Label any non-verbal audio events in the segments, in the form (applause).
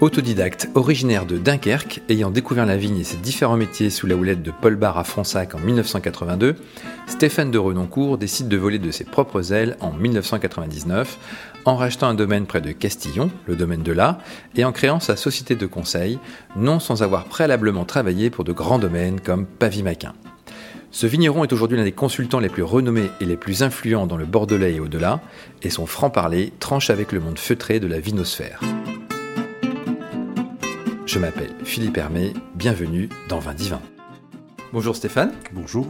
Autodidacte, originaire de Dunkerque, ayant découvert la vigne et ses différents métiers sous la houlette de Paul Barre à Fronsac en 1982, Stéphane de Renoncourt décide de voler de ses propres ailes en 1999, en rachetant un domaine près de Castillon, le domaine de l'A, et en créant sa société de conseil, non sans avoir préalablement travaillé pour de grands domaines comme Pavimaquin. Ce vigneron est aujourd'hui l'un des consultants les plus renommés et les plus influents dans le Bordelais et au-delà, et son franc-parler tranche avec le monde feutré de la vinosphère. Je m'appelle Philippe Hermé, bienvenue dans Vin Divin. Bonjour Stéphane. Bonjour.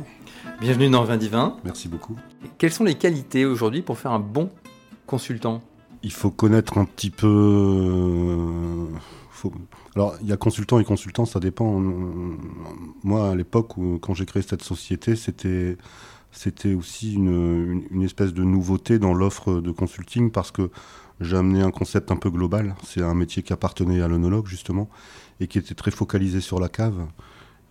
Bienvenue dans Vin Divin. Merci beaucoup. Quelles sont les qualités aujourd'hui pour faire un bon consultant? Il faut connaître un petit peu. euh, faut- Alors, il y a consultant et consultant, ça dépend. Moi, à l'époque, où- quand j'ai créé cette société, c'était. C'était aussi une, une- une espèce de nouveauté dans l'offre de consulting parce que j'ai amené un concept un peu global. C'est un métier qui appartenait à l'œnologue, justement, et qui était très focalisé sur la cave.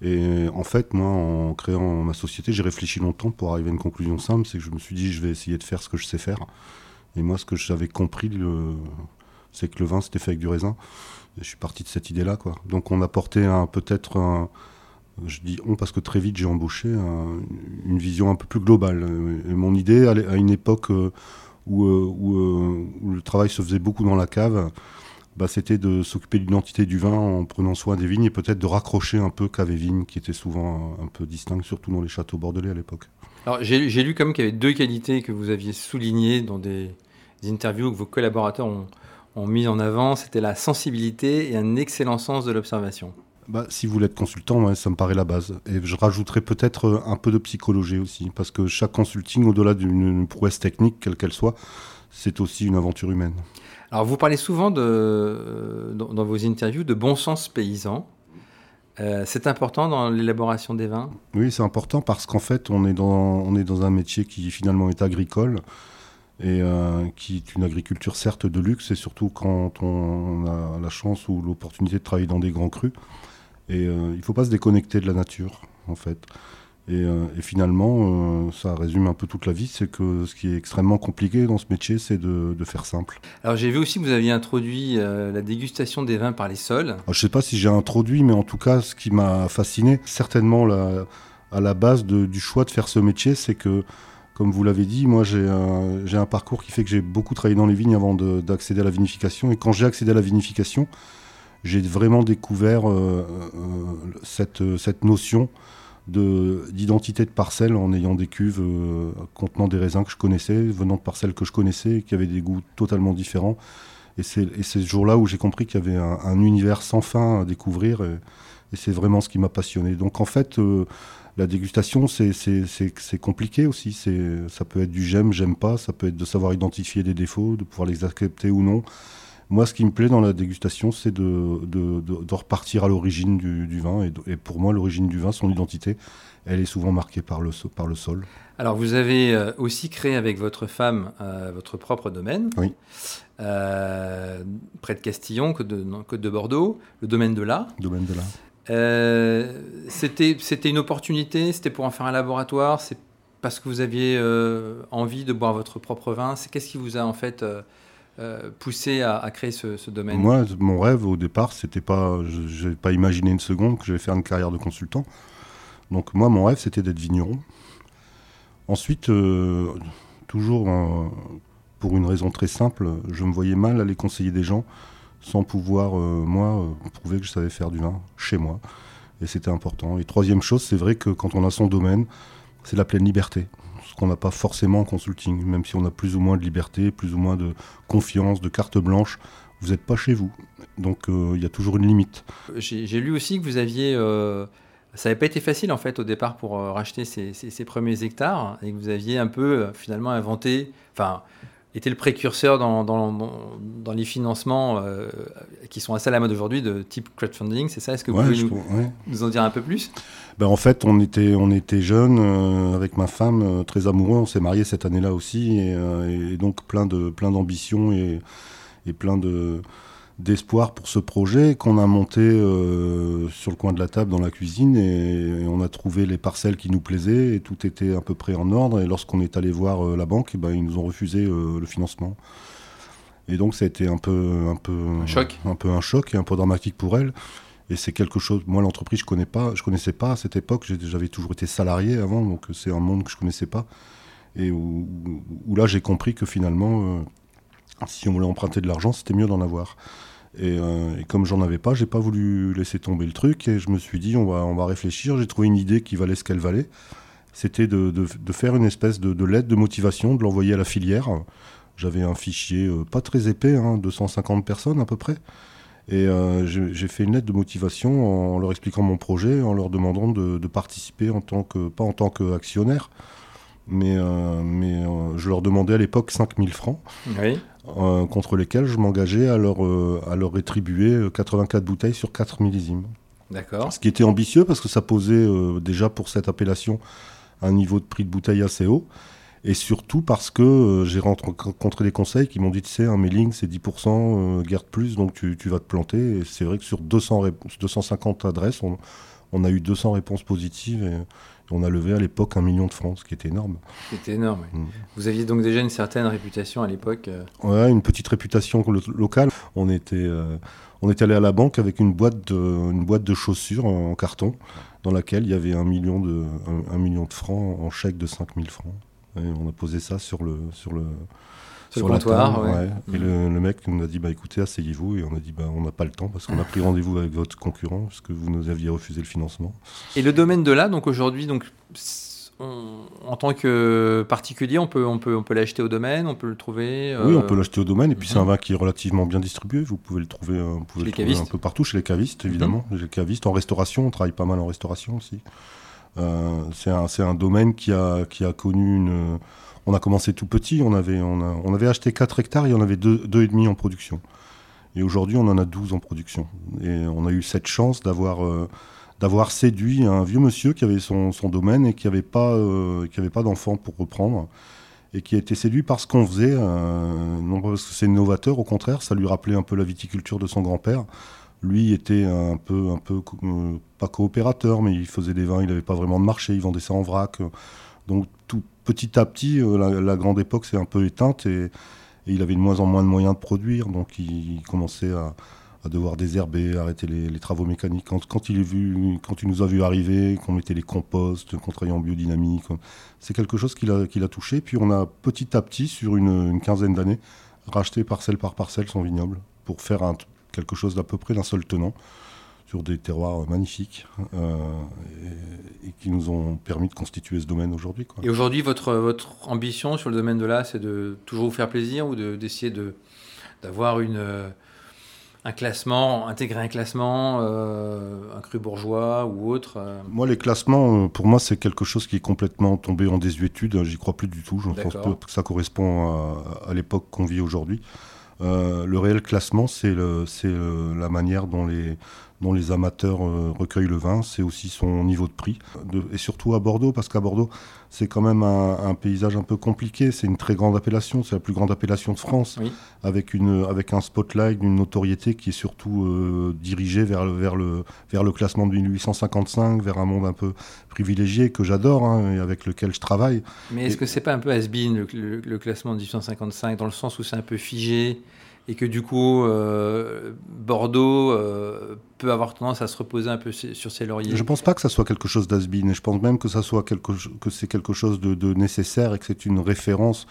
Et en fait, moi, en créant ma société, j'ai réfléchi longtemps pour arriver à une conclusion simple. C'est que je me suis dit, je vais essayer de faire ce que je sais faire. Et moi, ce que j'avais compris, c'est que le vin, c'était fait avec du raisin. Et je suis parti de cette idée-là, quoi. Donc, on apportait un, peut-être un, je dis on parce que très vite j'ai embauché un- une vision un peu plus globale. Et mon idée, à une époque euh, où, euh, euh, où le travail se faisait beaucoup dans la cave, bah, c'était de s'occuper de l'identité du vin en prenant soin des vignes et peut-être de raccrocher un peu cave et vigne, qui était souvent un, peu distinct, surtout dans les châteaux bordelais à l'époque. Alors j'ai lu comme qu'il y avait deux qualités que vous aviez soulignées dans des, des interviews que vos collaborateurs ont, ont mis en avant. C'était la sensibilité et un excellent sens de l'observation. Bah, si vous voulez être consultant, ouais, ça me paraît la base. Et je rajouterais peut-être euh, un peu de psychologie aussi, parce que chaque consulting, au-delà d'une prouesse technique, quelle qu'elle soit, c'est aussi une aventure humaine. Alors vous parlez souvent de, dans, dans vos interviews de bon sens paysan. Euh, c'est important dans l'élaboration des vins? Oui, c'est important parce qu'en fait, on est, dans, on est dans un métier qui finalement est agricole et euh, qui est une agriculture certes de luxe et surtout quand on a la chance ou l'opportunité de travailler dans des grands crus. Et euh, il ne faut pas se déconnecter de la nature, en fait. Et, euh, et finalement, euh, ça résume un peu toute la vie, c'est que ce qui est extrêmement compliqué dans ce métier, c'est de, de faire simple. Alors j'ai vu aussi que vous aviez introduit la dégustation des vins par les sols. Alors, je ne sais pas si j'ai introduit, mais en tout cas, ce qui m'a fasciné, certainement la- à la base de- du choix de faire ce métier, c'est que, comme vous l'avez dit, moi j'ai un, parcours qui fait que j'ai beaucoup travaillé dans les vignes avant de- d'accéder à la vinification. Et quand j'ai accédé à la vinification, j'ai vraiment découvert euh, euh, cette, cette notion de- d'identité de, parcelle en ayant des cuves euh, contenant des raisins que je connaissais, venant de parcelles que je connaissais, qui avaient des goûts totalement différents. Et c'est ce jour-là où j'ai compris qu'il y avait un, un univers sans fin à découvrir. Et, c'est vraiment ce qui m'a passionné. Donc en fait, euh, la dégustation, c'est- compliqué aussi. Ça peut être du j'aime, j'aime pas. Ça peut être de savoir identifier des défauts, de pouvoir les accepter ou non. Moi, ce qui me plaît dans la dégustation, c'est de, de- de- de repartir à l'origine du, du vin. Et, pour moi, l'origine du vin, son identité, elle est souvent marquée par le, so- par le sol. Alors vous avez euh, aussi créé avec votre femme euh, votre propre domaine. Oui. Euh, près de Castillon, côte de, non, côte de Bordeaux, le domaine de l'A. Domaine de l'art. Euh, c'était c'était une opportunité, c'était pour en faire un laboratoire, c'est parce que vous aviez envie de boire votre propre vin. C'est qu'est-ce qui vous a en fait euh, poussé à, créer ce, domaine Moi, mon rêve au départ, c'était pas, je n'avais pas imaginé une seconde que j'allais faire une carrière de consultant. Donc moi, mon rêve, c'était d'être vigneron. Ensuite, euh, toujours euh, pour une raison très simple, je me voyais mal aller conseiller des gens sans pouvoir, euh, moi, prouver que je savais faire du vin chez moi. Et c'était important. Et troisième chose, c'est vrai que quand on a son domaine, c'est la pleine liberté. Qu'on n'a pas forcément en consulting, même si on a plus ou moins de liberté, plus ou moins de confiance, de carte blanche, vous n'êtes pas chez vous. Donc euh, il y a toujours une limite. J'ai lu aussi que vous aviez. euh, ça n'avait pas été facile en fait au départ pour euh, racheter ces, ces- premiers hectares et que vous aviez un peu finalement inventé, enfin, été le précurseur dans, dans, les financements euh, qui sont assez à la mode aujourd'hui de type crowdfunding. C'est ça? Est-ce que vous Ouais, pouvez nous, trouve- ouais. nous en dire un peu plus? Ben, en fait, on était, on était jeunes euh, avec ma femme, euh, très amoureux. On s'est mariés cette année-là aussi, et, et donc plein de, plein d'ambition et, et plein de d'espoir pour ce projet qu'on a monté euh, sur le coin de la table dans la cuisine et, et on a trouvé les parcelles qui nous plaisaient et tout était à peu près en ordre et lorsqu'on est allé voir euh, la banque eh ben, ils nous ont refusé euh, le financement Et donc ça a été un peu un peu un choc, un peu un choc et un peu dramatique pour elle. Et c'est quelque chose. Moi, l'entreprise, je connais pas, je connaissais pas à cette époque. J'avais toujours été salarié avant, donc c'est un monde que je connaissais pas. Et où, là, j'ai compris que finalement, si on voulait emprunter de l'argent, c'était mieux d'en avoir. Euh, et, comme j'en avais pas, j'ai pas voulu laisser tomber le truc et je me suis dit on va, on va réfléchir. J'ai trouvé une idée qui valait ce qu'elle valait. C'était de, de, faire une espèce de, lettre de motivation, de l'envoyer à la filière. J'avais un fichier euh, pas très épais, hein, 250 personnes à peu près. Et euh, j'ai fait une lettre de motivation en leur expliquant mon projet, en leur demandant de, participer en tant que, pas en tant qu'actionnaire, mais, mais je leur demandais à l'époque 5000 francs. Oui. Euh, contre lesquels je m'engageais à, leur, euh, à leur rétribuer 84 euh, bouteilles sur 4 millésimes. D'accord. Ce qui était ambitieux parce que ça posait déjà pour cette appellation un niveau de prix de bouteille assez haut. Et surtout parce que j'ai rencontré des conseils qui m'ont dit, tu sais, un mailing c'est 10%, garde plus, donc tu, tu, vas te planter. Et c'est vrai que sur 200 250 adresses, on, on, a eu 200 réponses positives. Et, on a levé à l'époque un million de francs, ce qui était énorme. C'était énorme. Mm. Vous aviez donc déjà une certaine réputation à l'époque euh Ouais, une petite réputation locale. On était, euh, on était allé à la banque avec une boîte de, une boîte de chaussures en carton, dans laquelle il y avait un million de, un, million de francs en chèque de 5000 francs. Et on a posé ça sur le, sur le, sur, le comptoir. Et le, mec nous a dit bah écoutez, asseyez-vous. Et on a dit bah on n'a pas le temps parce qu'on a pris rendez-vous avec votre concurrent parce que vous nous aviez refusé le financement. Et le domaine de là, donc aujourd'hui, donc en tant que particulier, on peut, on peut, on peut l'acheter au domaine, on peut le trouver. Oui, on peut euh, l'acheter au domaine. Et puis c'est un mhm. vin qui est relativement bien distribué. Vous pouvez le trouver, euh, vous pouvez un peu partout chez les cavistes, évidemment. Mhm. Les cavistes en restauration, on travaille pas mal en restauration aussi. Euh, c'est un, un, domaine qui a, qui a connu une on a commencé tout petit, on avait, acheté 4 hectares et on avait 2,5 deux, en production. Et aujourd'hui, on en a 12 en production. Et on a eu cette chance d'avoir euh, séduit un vieux monsieur qui avait son, domaine et qui n'avait pas, euh, pas d'enfant pour reprendre. Et qui a été séduit par ce qu'on faisait, euh, non parce que c'est novateur, au contraire, ça lui rappelait un peu la viticulture de son grand-père. Lui était un peu, un peu pas coopérateur, mais il faisait des vins, il n'avait pas vraiment de marché, il vendait ça en vrac. Donc tout, petit à petit, euh, la, grande époque s'est un peu éteinte et, il avait de moins en moins de moyens de produire, donc il, commençait à, devoir désherber, arrêter les, travaux mécaniques. Quand, il vu, quand il nous a vu arriver, qu'on mettait les composts, qu'on travaillait en biodynamique, c'est quelque chose qui l'a touché. Puis on a petit à petit, sur une, quinzaine d'années, racheté parcelle par parcelle son vignoble pour faire quelque chose d'à peu près d'un seul tenant sur des terroirs magnifiques euh, et, qui nous ont permis de constituer ce domaine aujourd'hui. Et aujourd'hui, votre, votre ambition sur le domaine de là, c'est de toujours vous faire plaisir ou d'essayer de, d'avoir une, euh, un classement, intégrer un classement, euh, un cru bourgeois ou autre Moi, les classements, pour moi, c'est quelque chose qui est complètement tombé en désuétude. J'y crois plus du tout. Je pense pas que ça correspond à, à l'époque qu'on vit aujourd'hui. le réel classement, c'est la manière dont les, dont les amateurs euh, recueillent le vin, c'est aussi son niveau de prix. et surtout à Bordeaux, parce qu'à Bordeaux, c'est quand même un, paysage un peu compliqué. C'est une très grande appellation, c'est la plus grande appellation de France, avec, une, avec un spotlight, une notoriété qui est surtout euh, dirigée vers le, vers, le, vers le classement de 1855, vers un monde un peu privilégié que j'adore hein, et avec lequel je travaille. Mais est-ce que c'est pas un peu has-been le, le, classement de 1855, dans le sens où c'est un peu figé et que du coup euh, Bordeaux euh, peut avoir tendance à se reposer un peu sur ses lauriers. Je ne pense pas que ça soit quelque chose d'asbin, et je pense même que ça quelque que c'est quelque chose de, nécessaire et que c'est une référence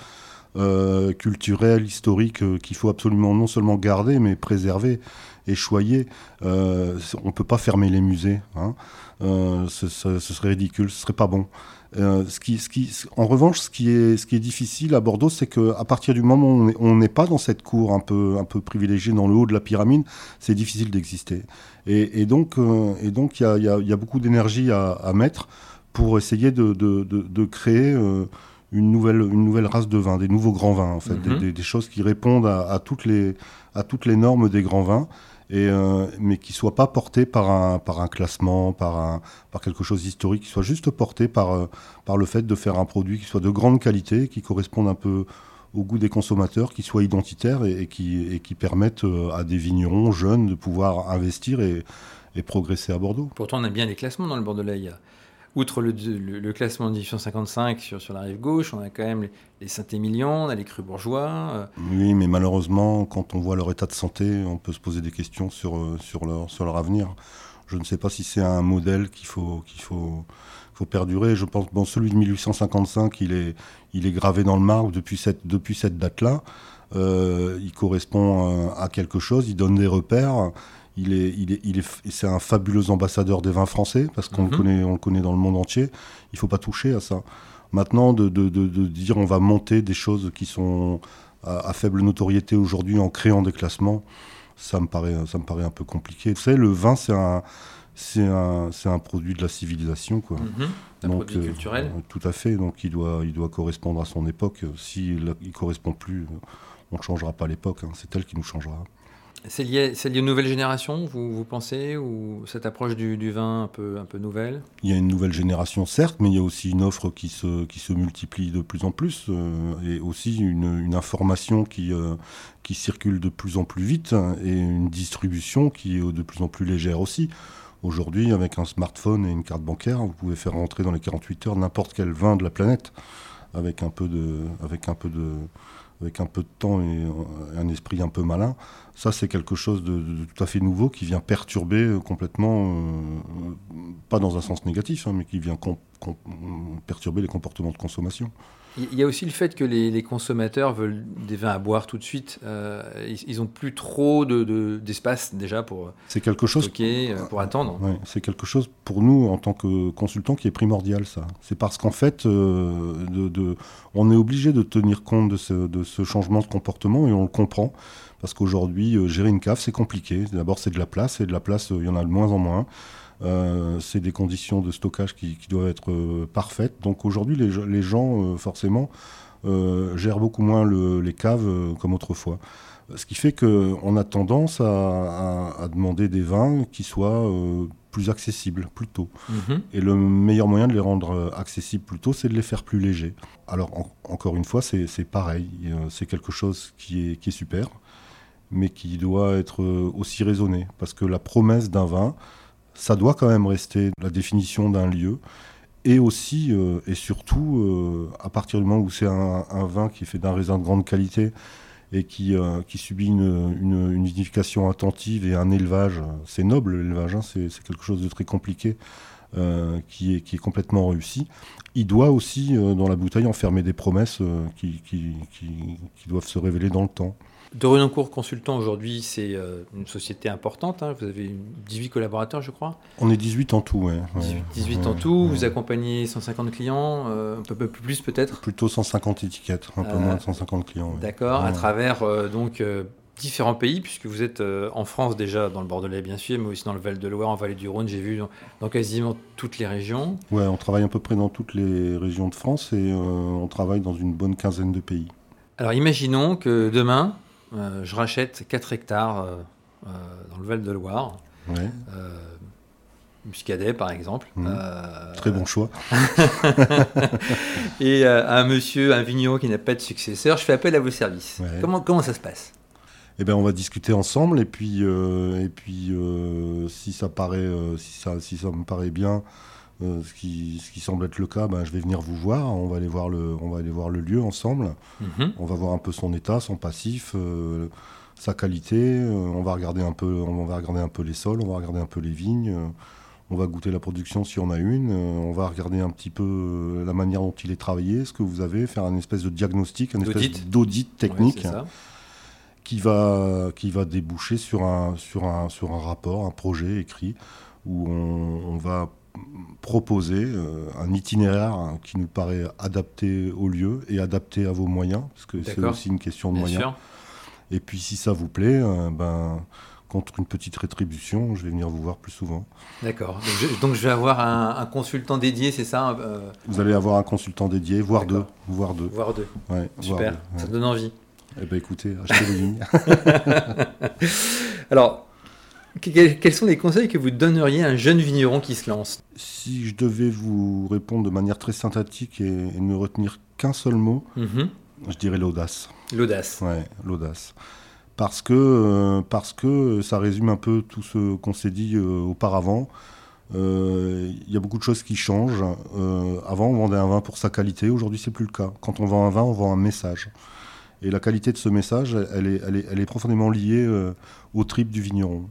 euh, culturelle, historique qu'il faut absolument non seulement garder mais préserver et choyer. on ne peut pas fermer les musées, hein. ce, ce, serait ridicule, ce serait pas bon. Euh, ce qui, ce qui, en revanche, ce qui est, ce qui est difficile à Bordeaux, c'est qu'à partir du moment où on n'est pas dans cette cour un peu, un peu privilégiée dans le haut de la pyramide, c'est difficile d'exister. Et, donc, euh, et donc, il y a, y a, beaucoup d'énergie à, à, mettre pour essayer de, de, de, créer euh, une nouvelle, une nouvelle race de vins, des nouveaux grands vins, en fait, des, mhm. des, choses qui répondent à, à, toutes les, à toutes les normes des grands vins et, euh, mais qui soit pas porté par un, classement, par, quelque chose d'historique, qui soit juste porté par, euh, par le fait de faire un produit qui soit de grande qualité, qui corresponde un peu au goût des consommateurs, qui soit identitaire et, qui, et qui permette euh, à des vignerons jeunes de pouvoir investir et, progresser à Bordeaux. Pourtant, on a bien des classements dans le Bordelais. Il outre le, classement de 1855 sur, sur la rive gauche, on a quand même les, Saint-Émilion, on a les crus bourgeois. Euh. Oui, mais malheureusement, quand on voit leur état de santé, on peut se poser des questions sur, euh, sur, leur, sur leur avenir. Je ne sais pas si c'est un modèle qu'il faut, qu'il faut, faut perdurer. Je pense, bon, celui de 1855, il est, il est gravé dans le marbre depuis cette, depuis cette date-là. Euh, il correspond à quelque chose, il donne des repères. Il est, il est, il est, c'est un fabuleux ambassadeur des vins français parce qu'on le mhm. connaît, on le connaît dans le monde entier. Il faut pas toucher à ça. Maintenant, de, de, de, dire on va monter des choses qui sont à, faible notoriété aujourd'hui en créant des classements, ça me paraît, ça me paraît un peu compliqué. Vous savez, le vin, c'est un, c'est un, c'est un produit de la civilisation, quoi. Mhm. un produit euh, culturel. tout à fait. Donc, il doit, il doit correspondre à son époque. S'il ne correspond plus, on ne changera pas l'époque. Hein. C'est elle qui nous changera. C'est lié, lié, aux nouvelles générations, vous, pensez, ou cette approche du, vin un peu, un peu nouvelle? Il y a une nouvelle génération, certes, mais il y a aussi une offre qui se, qui se multiplie de plus en plus, euh, et aussi une, une information qui, euh, qui circule de plus en plus vite, et une distribution qui est de plus en plus légère aussi. Aujourd'hui, avec un smartphone et une carte bancaire, vous pouvez faire rentrer dans les 48 heures n'importe quel vin de la planète, avec un peu de, avec un peu de, avec un peu de temps et un esprit un peu malin. Ça, c'est quelque chose de, tout à fait nouveau qui vient perturber euh, complètement, euh, pas dans un sens négatif, hein, mais qui vient perturber les comportements de consommation. Il y a aussi le fait que les, consommateurs veulent des vins à boire tout de suite. Euh, ils n'ont plus trop d'espace de, déjà pour c'est quelque chose stocker, pour attendre. c'est quelque chose pour nous en tant que consultants qui est primordial. Ça, c'est parce qu'en fait, de, on est obligé de tenir compte de ce, de ce changement de comportement et on le comprend. Parce qu'aujourd'hui, euh, gérer une cave, c'est compliqué. D'abord, c'est de la place, et de la place, euh, il y en a de moins en moins. Euh, c'est des conditions de stockage qui, doivent être parfaites. Donc aujourd'hui, les, gens, forcément, gèrent beaucoup moins les caves comme autrefois. Ce qui fait qu'on a tendance à, demander des vins qui soient plus accessibles plus tôt. Mhm. Et le meilleur moyen de les rendre accessibles plus tôt, c'est de les faire plus légers. Alors, encore une fois, c'est pareil. C'est quelque chose qui est, qui est super mais qui doit être euh, aussi raisonné. Parce que la promesse d'un vin, ça doit quand même rester la définition d'un lieu. Et aussi, euh, et surtout, euh, à partir du moment où c'est un, vin qui est fait d'un raisin de grande qualité et qui, qui subit une, une, vinification attentive et un élevage, c'est noble l'élevage, hein, c'est quelque chose de très compliqué, qui, est, qui est complètement réussi. Il doit aussi, dans la bouteille, enfermer des promesses qui, qui, qui doivent se révéler dans le temps. De Renoncourt Consultant, aujourd'hui, c'est euh, une société importante. Hein. Vous avez 18 collaborateurs, je crois. On est 18 en tout, oui. 18, en tout. Vous accompagnez 150 clients, euh, un peu, plus peut-être? Plutôt 150 étiquettes, un peu euh, moins de 150 clients. D'accord, à travers donc différents pays, puisque vous êtes en France déjà, dans le Bordelais bien sûr, mais aussi dans le Val-de-Loire, en Vallée du Rhône, j'ai vu dans, quasiment toutes les régions. Oui, on travaille à peu près dans toutes les régions de France et on travaille dans une bonne quinzaine de pays. Alors imaginons que demain, euh, je rachète 4 hectares euh, euh, dans le Val-de-Loire. Muscadet, par exemple. Mmh. Très bon choix. (laughs) et un monsieur, un vigneron qui n'a pas de successeur, je fais appel à vos services. Comment, comment ça se passe? Eh ben, on va discuter ensemble et puis, et puis si, ça paraît, si, ça, si ça me paraît bien, ce, qui, ce, qui, semble être le cas, ben, je vais venir vous voir. On va aller voir le, on va aller voir le lieu ensemble. Mhm. On va voir un peu son état, son passif, euh, sa qualité. Euh, on va regarder un peu, on va regarder un peu les sols, on va regarder un peu les vignes. Euh, on va goûter la production si on a une. on va regarder un petit peu la manière dont il est travaillé, ce que vous avez, faire un espèce de diagnostic, un espèce d'audit technique. qui va, qui va déboucher sur un, sur, un, sur un rapport, un projet écrit, où on, on va proposer euh, un itinéraire qui nous paraît adapté au lieu et adapté à vos moyens, parce que c'est aussi une question de moyens. Et puis si ça vous plaît, euh, ben, contre une petite rétribution, je vais venir vous voir plus souvent. D'accord. Donc, je vais avoir un, consultant dédié, c'est ça euh Vous allez avoir un consultant dédié, voire deux. Voire deux. Voire deux. Super, ça donne envie. Eh ben écoutez, achetez les lignes. (laughs) (laughs) Alors, quels sont les conseils que vous donneriez à un jeune vigneron qui se lance? Si je devais vous répondre de manière très synthétique et, ne retenir qu'un seul mot, mhm. je dirais l'audace. L'audace. Ouais, l'audace. Parce que, euh, parce que ça résume un peu tout ce qu'on s'est dit euh, auparavant. Il y a beaucoup de choses qui changent. avant, on vendait un vin pour sa qualité. Aujourd'hui, c'est plus le cas. Quand on vend un vin, on vend un message. Et la qualité de ce message, elle est, elle est, elle est profondément liée au trip du vigneron.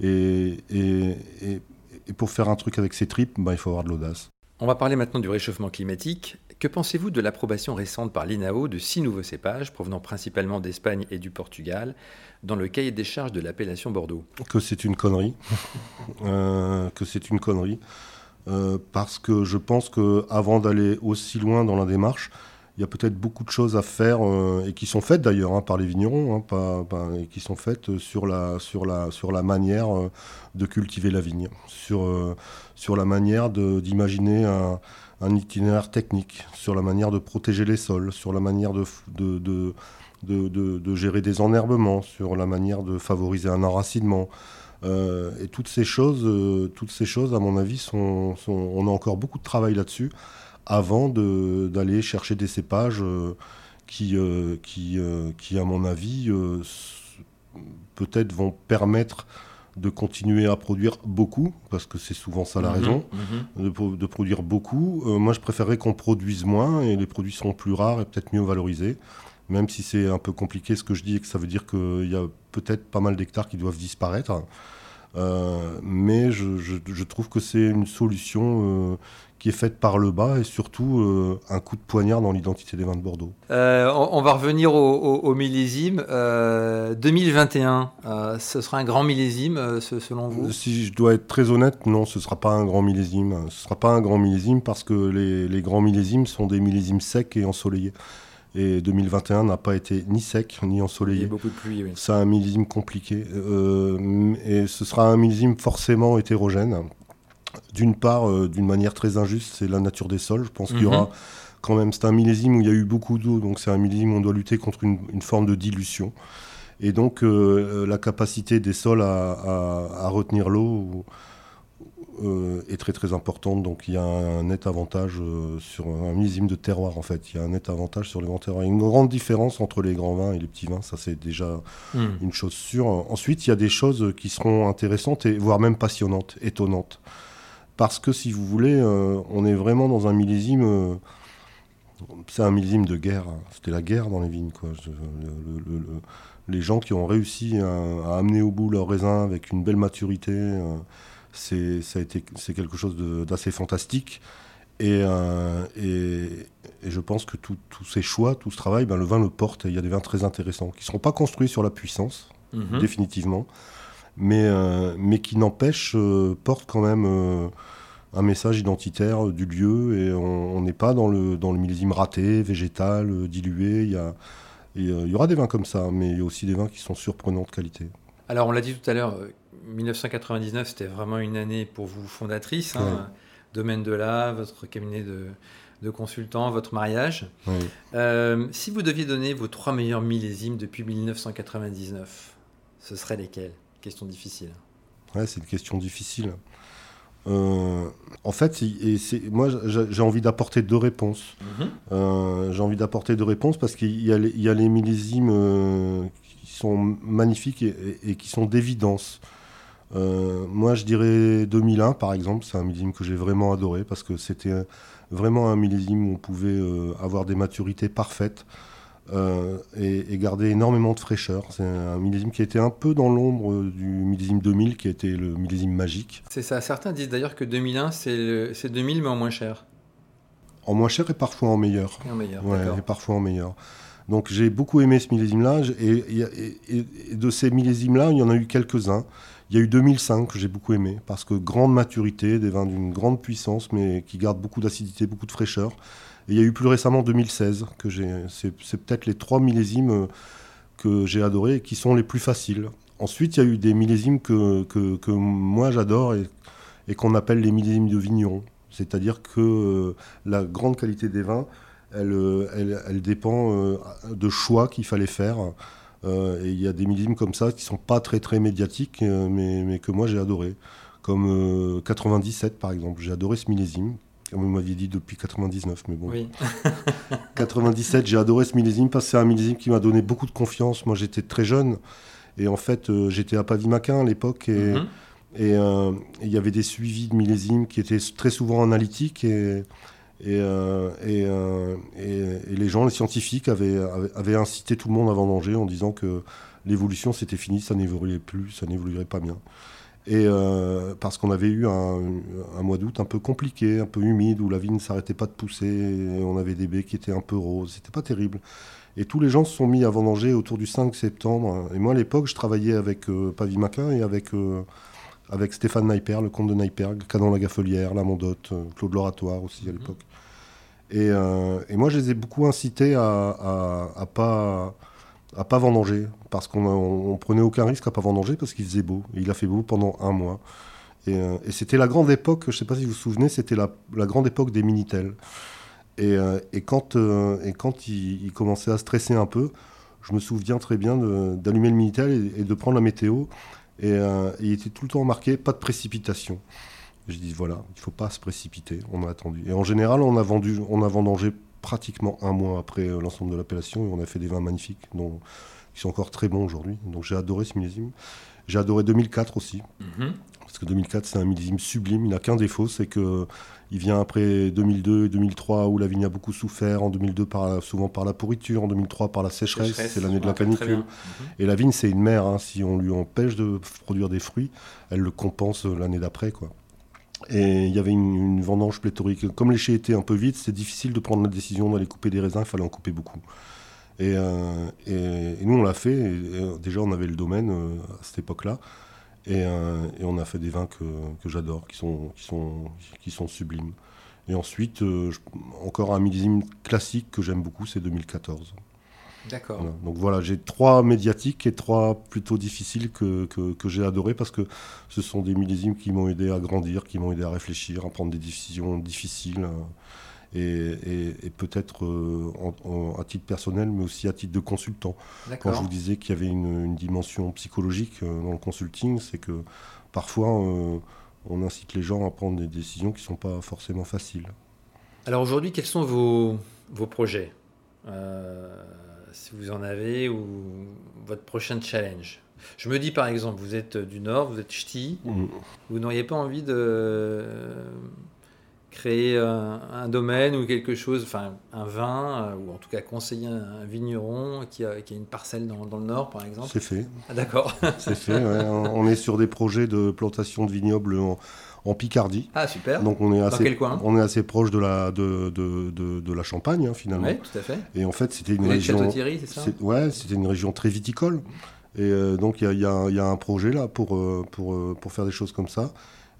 Et, et, et, pour faire un truc avec ces tripes, bah, il faut avoir de l'audace. On va parler maintenant du réchauffement climatique. Que pensez-vous de l'approbation récente par l'INAO de six nouveaux cépages provenant principalement d'Espagne et du Portugal dans le cahier des charges de l'appellation Bordeaux? Que c'est une connerie. (laughs) Euh, que c'est une connerie. Euh, parce que je pense qu'avant d'aller aussi loin dans la démarche, il y a peut-être beaucoup de choses à faire euh, et qui sont faites d'ailleurs hein, par les vignerons, hein, et qui sont faites sur la, sur la, manière euh, de cultiver la vigne, sur, euh, la manière d'imaginer un, itinéraire technique, sur la manière de protéger les sols, sur la manière de, gérer des enherbements, sur la manière de favoriser un enracinement. et toutes ces choses, toutes ces choses, à mon avis, on a encore beaucoup de travail là-dessus avant d'aller chercher des cépages euh, qui, euh, qui, euh, qui, à mon avis, peut-être vont permettre de continuer à produire beaucoup, parce que c'est souvent ça la mhm, raison, mhm. De, produire beaucoup. moi, je préférerais qu'on produise moins et les produits seront plus rares et peut-être mieux valorisés, même si c'est un peu compliqué ce que je dis et que ça veut dire qu'il y a peut-être pas mal d'hectares qui doivent disparaître. Mais je, je, trouve que c'est une solution qui est faite par le bas et surtout euh, un coup de poignard dans l'identité des vins de Bordeaux. Euh, on, va revenir au, millésime. 2021, euh, ce sera un grand millésime selon vous? Si je dois être très honnête, non, ce ne sera pas un grand millésime. Ce ne sera pas un grand millésime parce que les, les, grands millésimes sont des millésimes secs et ensoleillés. Et 2021 n'a pas été ni sec ni ensoleillé. Il y a beaucoup de pluie, oui. C'est un millésime compliqué. et ce sera un millésime forcément hétérogène d'une part, euh, d'une manière très injuste, c'est la nature des sols. Je pense qu'il y aura mhm. quand même, c'est un millésime où il y a eu beaucoup d'eau, donc c'est un millésime où on doit lutter contre une, forme de dilution. Et donc euh, euh, la capacité des sols à, retenir l'eau est très très importante. Donc il y a un, net avantage sur un millésime de terroir en fait. Il y a un net avantage sur les grands terroirs. Il y a une grande différence entre les grands vins et les petits vins, ça c'est déjà hmm. une chose sûre. Ensuite il y a des choses qui seront intéressantes et voire même passionnantes, étonnantes. Parce que si vous voulez, euh, on est vraiment dans un millésime. Euh, c'est un millésime de guerre. C'était la guerre dans les vignes. Quoi. les gens qui ont réussi à, amener au bout leur raisin avec une belle maturité, euh, c'est, ça a été, c'est quelque chose d'assez fantastique. Et, et, je pense que tous ces choix, tout ce travail, ben, le vin le porte. il y a des vins très intéressants qui ne seront pas construits sur la puissance, mhm. définitivement mais, euh, mais qui n'empêche, euh, porte quand même euh, un message identitaire du lieu et on n'est pas dans le, dans le millésime raté, végétal, dilué. Il y, a, il y aura des vins comme ça, mais il y a aussi des vins qui sont surprenants de qualité. Alors on l'a dit tout à l'heure, 1999 c'était vraiment une année pour vous fondatrice. Hein, Domaine de là, votre cabinet de, de consultants, votre mariage. si vous deviez donner vos trois meilleurs millésimes depuis 1999, ce seraient lesquels? Question difficile. Ouais, c'est une question difficile. Euh, en fait, moi, j'ai envie d'apporter deux réponses. Mhm. Euh, j'ai envie d'apporter deux réponses parce qu'il y, a les millésimes euh, qui sont magnifiques et, qui sont d'évidence. Moi, je dirais 2001, par exemple. C'est un millésime que j'ai vraiment adoré parce que c'était vraiment un millésime où on pouvait avoir des maturités parfaites. Euh, et, garder énormément de fraîcheur. C'est un millésime qui a été un peu dans l'ombre du millésime 2000, qui été le millésime magique. C'est ça. Certains disent d'ailleurs que 2001, c'est 2000, mais en moins cher. En moins cher et parfois en meilleur. Et en meilleur, et parfois en meilleur. Donc j'ai beaucoup aimé ce millésime-là. Et, et, de ces millésimes-là, il y en a eu quelques-uns. Il y a eu 2005 que j'ai beaucoup aimé, parce que grande maturité, des vins d'une grande puissance, mais qui gardent beaucoup d'acidité, beaucoup de fraîcheur. Et il y a eu plus récemment 2016, que c'est, peut-être les trois millésimes euh, que j'ai adorés et qui sont les plus faciles. Ensuite, il y a eu des millésimes que, moi j'adore et, et, qu'on appelle les millésimes de vigneron. C'est-à-dire que euh, la grande qualité des vins, elle, euh, elle, elle dépend de choix qu'il fallait faire. Et il y a des millésimes comme ça qui sont pas très très médiatiques, mais, mais que moi j'ai adoré. Comme 97 par exemple, j'ai adoré ce millésime vous m'aviez dit depuis 99, mais bon. Oui. (laughs) (laughs) 97, j'ai adoré ce millésime parce que c'est un millésime qui m'a donné beaucoup de confiance. Moi, j'étais très jeune et en fait, euh, j'étais à Pavimaquin à l'époque et, mhm. Et il y avait des suivis de millésimes qui étaient très souvent analytiques et, et, et, et, les gens, les scientifiques, avaient, avaient, incité tout le monde à vendanger en disant que l'évolution c'était fini, ça n'évoluerait plus, ça n'évoluerait pas bien. Et euh, parce qu'on avait eu un, mois d'août un peu compliqué, un peu humide, où la vie ne s'arrêtait pas de pousser, et on avait des baies qui étaient un peu roses, c'était pas terrible. Et tous les gens se sont mis à vendanger autour du 5 septembre. Et moi, à l'époque, je travaillais avec euh, Pavie Maquin et avec, euh, avec Stéphane Naiper, le comte de Naiper, Canon la Gaffelière, la Mondotte, Claude L'Oratoire aussi à mhm. l'époque. Et, et, moi, je les ai beaucoup incités à, à, pas à pas vendanger, parce qu'on on, prenait aucun risque à pas vendanger parce qu'il faisait beau. Et il a fait beau pendant un mois. Et, euh, c'était la grande époque, je ne sais pas si vous vous souvenez, c'était la, grande époque des Minitel. Et, euh, et quand, euh, et quand il, commençait à stresser un peu, je me souviens très bien d'allumer le Minitel et, de prendre la météo. Et il était tout le temps marqué pas de précipitation. Je dis voilà, il faut pas se précipiter. On a attendu. Et en général, on a vendu, on a vendangé pratiquement un mois après euh, l'ensemble de l'appellation et on a fait des vins magnifiques dont, qui sont encore très bons aujourd'hui. Donc j'ai adoré ce millésime. J'ai adoré 2004 aussi. Mhm. Parce que 2004, c'est un millésime sublime. Il n'a qu'un défaut, c'est que il vient après 2002 et 2003 où la vigne a beaucoup souffert. En 2002, par, souvent par la pourriture. En 2003, par la sécheresse. c'est l'année de la canicule. Mhm. Et la vigne, c'est une mère. Hein. Si on lui empêche de produire des fruits, elle le compense l'année d'après. quoi. Et il y avait une, vendange pléthorique. Comme les chais étaient un peu vite, c'était difficile de prendre la décision d'aller couper des raisins, il fallait en couper beaucoup. Et, euh, nous, on l'a fait. Euh, déjà, on avait le domaine euh, à cette époque-là. Et, et, on a fait des vins que, que j'adore, qui sont, qui, sont, qui sont sublimes. Et ensuite, encore un millésime classique que j'aime beaucoup, c'est 2014. D'accord. Donc voilà, j'ai trois médiatiques et trois plutôt difficiles que, que, j'ai adoré parce que ce sont des millésimes qui m'ont aidé à grandir, qui m'ont aidé à réfléchir, à prendre des décisions difficiles. Euh, et, et, peut-être euh, à titre personnel, mais aussi à titre de consultant. Quand je vous disais qu'il y avait une, dimension psychologique euh, dans le consulting, c'est que parfois on incite les gens à prendre des décisions qui ne sont pas forcément faciles. Alors aujourd'hui, quels sont vos, vos projets? Si vous en avez, ou votre prochain challenge. Je me dis par exemple, vous êtes du Nord, vous êtes ch'ti, mm. vous n'auriez pas envie de créer un, domaine ou quelque chose, enfin un vin, euh, ou en tout cas conseiller un, vigneron qui a, qui a, une parcelle dans, dans, le Nord par exemple? C'est fait. Ah, D'accord. C'est fait, on est sur des projets de plantation de vignobles en, en Picardie. Ah super. Donc on est assez, On est assez proche de la de, de, de, la Champagne hein, finalement. Oui, tout à fait. Et en fait c'était une région. c'est ça? Ouais, c'était une région très viticole. Et euh, donc il y, y, a, y, a un projet là pour euh, pour, euh, pour faire des choses comme ça.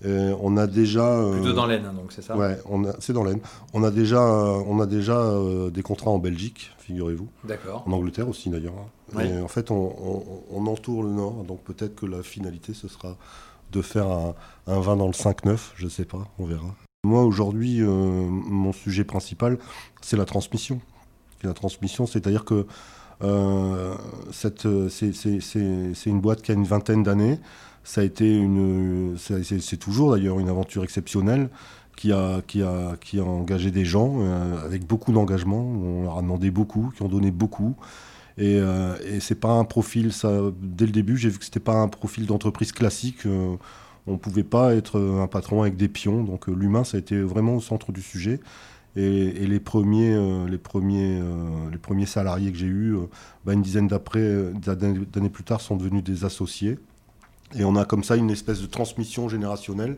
Et on a déjà. Plutôt dans l'Aisne, hein, donc c'est ça? Ouais, c'est dans l'Aisne. On a déjà on a déjà des contrats en Belgique, figurez-vous. D'accord. En Angleterre aussi d'ailleurs. Hein. Et en fait on, on, on entoure le Nord, donc peut-être que la finalité ce sera de faire un, vin dans le 5-9, je ne sais pas, on verra. Moi aujourd'hui, euh, mon sujet principal, c'est la transmission. la transmission, c'est-à-dire que euh, c'est une boîte qui a une vingtaine d'années. Ça a été une, c'est toujours d'ailleurs une aventure exceptionnelle qui a, qui a, qui a engagé des gens euh, avec beaucoup d'engagement. On leur a demandé beaucoup, qui ont donné beaucoup. Et, euh, et c'est pas un profil, ça, dès le début, j'ai vu que c'était pas un profil d'entreprise classique. Euh, on pouvait pas être un patron avec des pions. Donc euh, l'humain, ça a été vraiment au centre du sujet. Et, les, premiers, les, premiers, les premiers salariés que j'ai eus, bah, une dizaine d'années plus tard, sont devenus des associés. Et on a comme ça une espèce de transmission générationnelle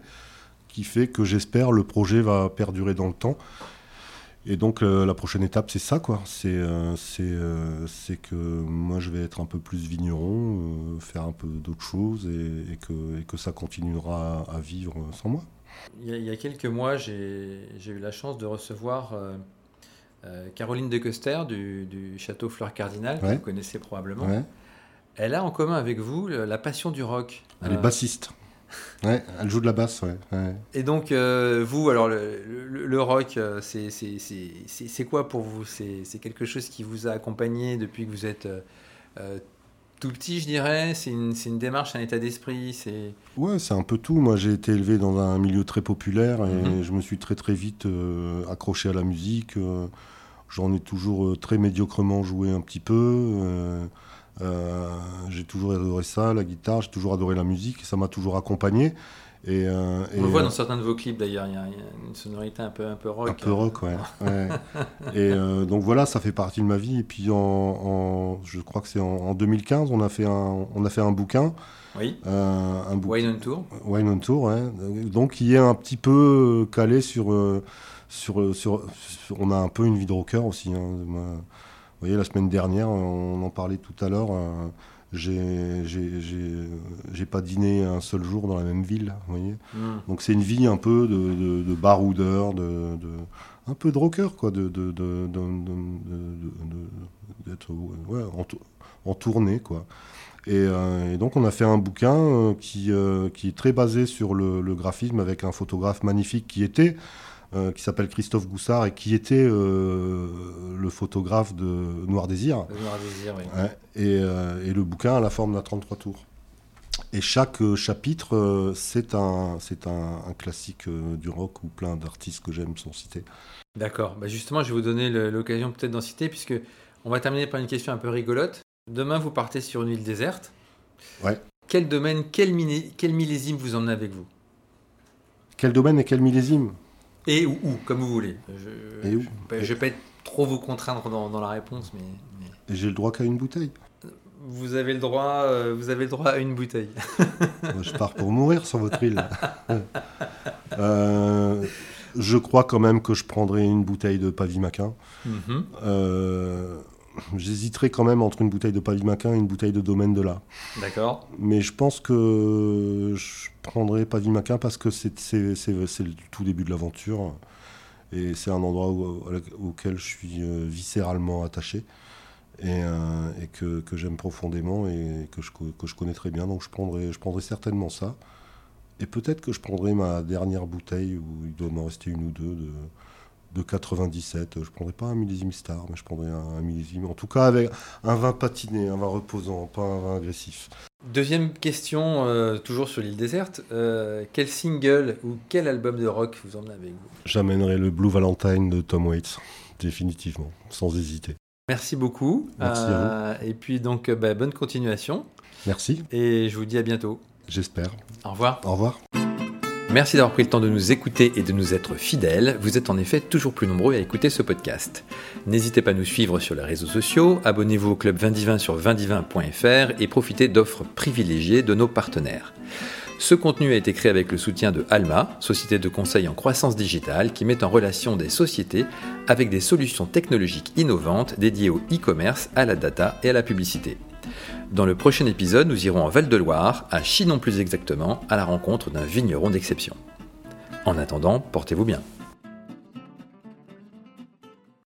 qui fait que j'espère le projet va perdurer dans le temps. Et donc euh, la prochaine étape, c'est ça, quoi. C'est euh, euh, que moi, je vais être un peu plus vigneron, faire un peu d'autres choses, et, que, et, que, ça continuera à, vivre sans moi. Il y, a, quelques mois, j'ai eu la chance de recevoir Caroline de Coster du, du château Fleur Cardinal, que vous connaissez probablement. Elle a en commun avec vous la passion du rock. Elle est bassiste. Ouais, elle joue de la basse, ouais. Et donc, euh, vous, alors, le, rock, euh, c'est quoi pour vous? C'est quelque chose qui vous a accompagné depuis que vous êtes euh, tout petit, je dirais? C'est une, une, démarche, un état d'esprit Ouais, c'est un peu tout. Moi, j'ai été élevé dans un milieu très populaire et mhm. je me suis très, très vite accroché à la musique. J'en ai toujours très médiocrement joué un petit peu. J'ai toujours adoré ça, la guitare, j'ai toujours adoré la musique, ça m'a toujours accompagné. Et, On le voit dans certains de vos clips d'ailleurs, il y, a une sonorité un peu, un peu rock. Un peu rock, ouais. (laughs) et donc voilà, ça fait partie de ma vie. Et puis en, je crois que c'est en, 2015, on a fait un, on a fait un bouquin oui. Euh, un Wine on Tour. Wine on Tour, ouais. Donc, qui est un petit peu euh, calé sur, euh, sur, sur, On a un peu une vie de rocker aussi. Hein. Vous voyez, la semaine dernière, on en parlait tout à l'heure. j'ai pas dîné un seul jour dans la même ville, vous voyez. Hmm. Donc c'est une vie un peu de, de, baroudeur, de, de, un peu de rocker, quoi, de, d'être ouais, en, en, tournée, quoi. Euh, et, donc on a fait un bouquin euh, qui, euh, qui est très basé sur le, graphisme avec un photographe magnifique qui était, qui s'appelle Christophe Goussard et qui était le photographe de Noir Désir. Noir Désir, oui. et, et, le bouquin a la forme d'un 33 tours. Et chaque chapitre, c'est un, c'est un, classique du rock où plein d'artistes que j'aime sont cités. D'accord. Bah justement, je vais vous donner l'occasion peut-être d'en citer, puisque on va terminer par une question un peu rigolote. Demain, vous partez sur une île déserte. Ouais. Quel domaine, quel, quel millésime vous emmenez avec vous? Quel domaine et quel millésime? Et où, comme vous voulez. Je ne vais pas être trop vous contraindre dans, la réponse, mais. j'ai le droit qu'à une bouteille. Vous avez le droit, euh, vous avez le droit à une bouteille. (laughs) je pars pour mourir sur votre île. (laughs) Euh, je crois quand même que je prendrai une bouteille de Pavimaquin. Mm j'hésiterais quand même entre une bouteille de Pavimaquin et une bouteille de Domaine de là. D'accord. Mais je pense que je prendrais Pavimaquin parce que c'est le tout début de l'aventure. Et c'est un endroit auquel je suis euh, viscéralement attaché. Et, euh, que, j'aime profondément et que je, que je connais très bien. Donc je prendrai, je prendrai certainement ça. Et peut-être que je prendrai ma dernière bouteille, où il doit m'en rester une ou deux, de, de 97. Je ne prendrais pas un millésime star, mais je prendrais un, millésime. En tout cas, avec un vin patiné, un vin reposant, pas un vin agressif. Deuxième question, euh, toujours sur l'île déserte. Euh, quel single ou quel album de rock vous emmenez avec vous? J'amènerai le Blue Valentine de Tom Waits, définitivement, sans hésiter. Merci beaucoup. Merci à vous. Euh, et puis donc, bah, bonne continuation. Merci. Et je vous dis à bientôt. J'espère. Au revoir. Au revoir. Merci d'avoir pris le temps de nous écouter et de nous être fidèles. Vous êtes en effet toujours plus nombreux à écouter ce podcast. N'hésitez pas à nous suivre sur les réseaux sociaux, abonnez-vous au club 20 sur 20 et profitez d'offres privilégiées de nos partenaires. Ce contenu a été créé avec le soutien de Alma, société de conseil en croissance digitale qui met en relation des sociétés avec des solutions technologiques innovantes dédiées au e-commerce, à la data et à la publicité. Dans le prochain épisode, nous irons en Val-de-Loire, à Chinon plus exactement, à la rencontre d'un vigneron d'exception. En attendant, portez-vous bien.